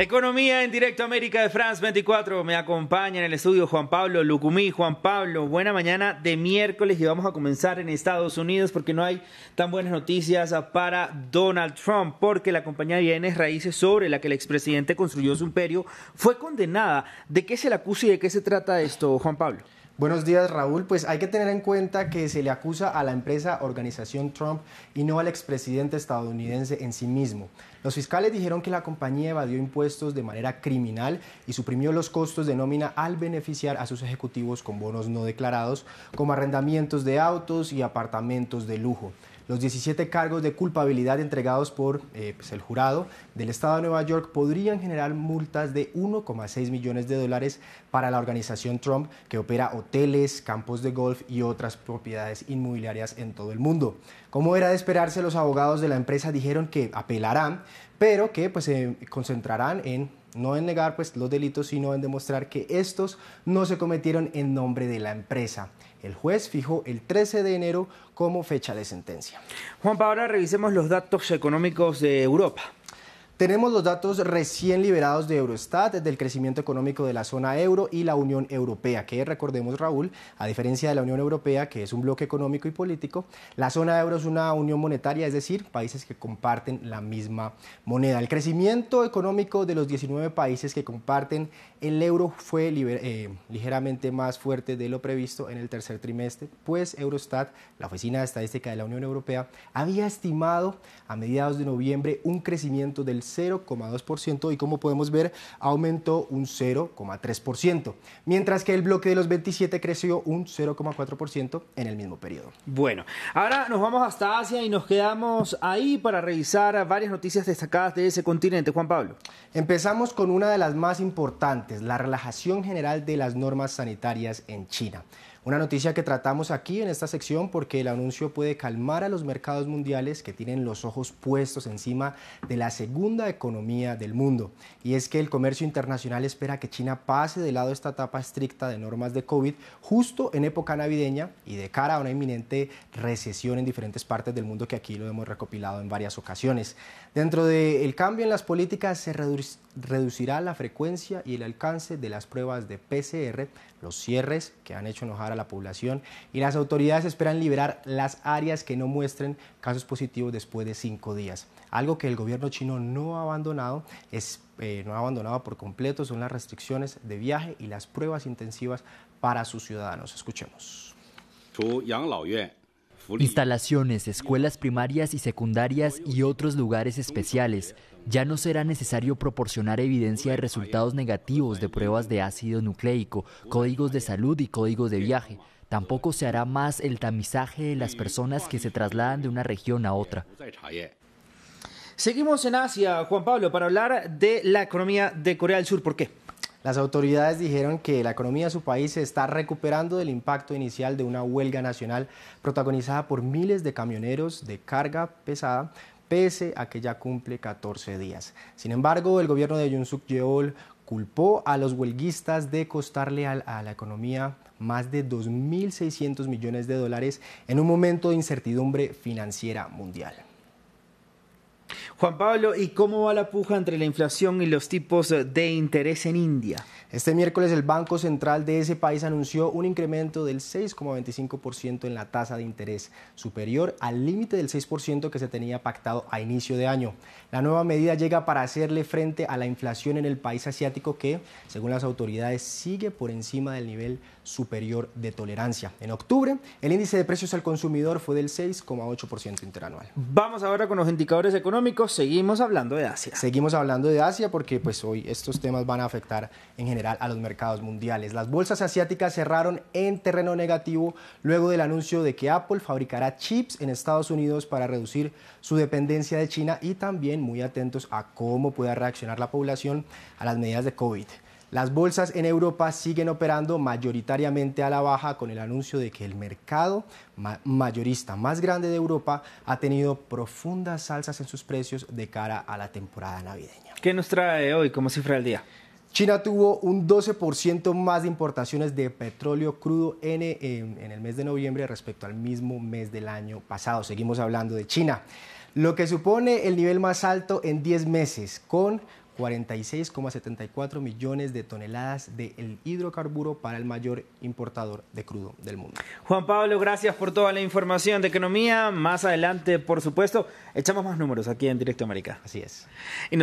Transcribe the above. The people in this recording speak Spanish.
Economía en directo América de France 24. Me acompaña en el estudio Juan Pablo Lucumí. Juan Pablo, buena mañana de miércoles y vamos a comenzar en Estados Unidos porque no hay tan buenas noticias para Donald Trump porque la compañía de bienes raíces sobre la que el expresidente construyó su imperio fue condenada. ¿De qué se le acusa y de qué se trata esto, Juan Pablo? Buenos días, Raúl. Pues hay que tener en cuenta que se le acusa a la empresa Organización Trump y no al expresidente estadounidense en sí mismo. Los fiscales dijeron que la compañía evadió impuestos de manera criminal y suprimió los costos de nómina al beneficiar a sus ejecutivos con bonos no declarados, como arrendamientos de autos y apartamentos de lujo. Los 17 cargos de culpabilidad entregados por eh, pues, el jurado del Estado de Nueva York podrían generar multas de 1,6 millones de dólares para la organización Trump, que opera hoteles, campos de golf y otras propiedades inmobiliarias en todo el mundo. Como era de esperarse, los abogados de la empresa dijeron que apelarán, pero que pues, se concentrarán en no en negar pues, los delitos, sino en demostrar que estos no se cometieron en nombre de la empresa. El juez fijó el 13 de enero como fecha de sentencia. Juan, ahora revisemos los datos económicos de Europa. Tenemos los datos recién liberados de Eurostat del crecimiento económico de la zona euro y la Unión Europea, que recordemos Raúl, a diferencia de la Unión Europea, que es un bloque económico y político, la zona euro es una unión monetaria, es decir, países que comparten la misma moneda. El crecimiento económico de los 19 países que comparten el euro fue eh, ligeramente más fuerte de lo previsto en el tercer trimestre, pues Eurostat, la Oficina de Estadística de la Unión Europea, había estimado a mediados de noviembre un crecimiento del 0,2% y como podemos ver aumentó un 0,3%, mientras que el bloque de los 27 creció un 0,4% en el mismo periodo. Bueno, ahora nos vamos hasta Asia y nos quedamos ahí para revisar varias noticias destacadas de ese continente. Juan Pablo. Empezamos con una de las más importantes, la relajación general de las normas sanitarias en China. Una noticia que tratamos aquí en esta sección porque el anuncio puede calmar a los mercados mundiales que tienen los ojos puestos encima de la segunda economía del mundo. Y es que el comercio internacional espera que China pase de lado esta etapa estricta de normas de COVID justo en época navideña y de cara a una inminente recesión en diferentes partes del mundo que aquí lo hemos recopilado en varias ocasiones. Dentro del cambio en las políticas se reducirá la frecuencia y el alcance de las pruebas de PCR, los cierres que han hecho enojar a la población y las autoridades esperan liberar las áreas que no muestren casos positivos después de cinco días. Algo que el gobierno chino no ha abandonado, es, eh, no ha abandonado por completo, son las restricciones de viaje y las pruebas intensivas para sus ciudadanos. Escuchemos. Instalaciones, escuelas primarias y secundarias y otros lugares especiales. Ya no será necesario proporcionar evidencia de resultados negativos de pruebas de ácido nucleico, códigos de salud y códigos de viaje. Tampoco se hará más el tamizaje de las personas que se trasladan de una región a otra. Seguimos en Asia, Juan Pablo, para hablar de la economía de Corea del Sur. ¿Por qué? Las autoridades dijeron que la economía de su país se está recuperando del impacto inicial de una huelga nacional protagonizada por miles de camioneros de carga pesada, pese a que ya cumple 14 días. Sin embargo, el gobierno de Yoon Suk Yeol culpó a los huelguistas de costarle a la economía más de 2.600 millones de dólares en un momento de incertidumbre financiera mundial. Juan Pablo, ¿y cómo va la puja entre la inflación y los tipos de interés en India? Este miércoles el Banco Central de ese país anunció un incremento del 6,25% en la tasa de interés, superior al límite del 6% que se tenía pactado a inicio de año. La nueva medida llega para hacerle frente a la inflación en el país asiático que, según las autoridades, sigue por encima del nivel superior de tolerancia. En octubre, el índice de precios al consumidor fue del 6,8% interanual. Vamos ahora con los indicadores económicos. Seguimos hablando de Asia. Seguimos hablando de Asia porque pues hoy estos temas van a afectar en general a los mercados mundiales. Las bolsas asiáticas cerraron en terreno negativo luego del anuncio de que Apple fabricará chips en Estados Unidos para reducir su dependencia de China y también muy atentos a cómo pueda reaccionar la población a las medidas de COVID. Las bolsas en Europa siguen operando mayoritariamente a la baja con el anuncio de que el mercado mayorista más grande de Europa ha tenido profundas alzas en sus precios de cara a la temporada navideña. ¿Qué nos trae hoy como cifra del día? China tuvo un 12% más de importaciones de petróleo crudo en, en, el mes de noviembre respecto al mismo mes del año pasado. Seguimos hablando de China, lo que supone el nivel más alto en 10 meses, con 46,74 millones de toneladas de hidrocarburo para el mayor importador de crudo del mundo. Juan Pablo, gracias por toda la información de economía. Más adelante, por supuesto, echamos más números aquí en Directo América. Así es.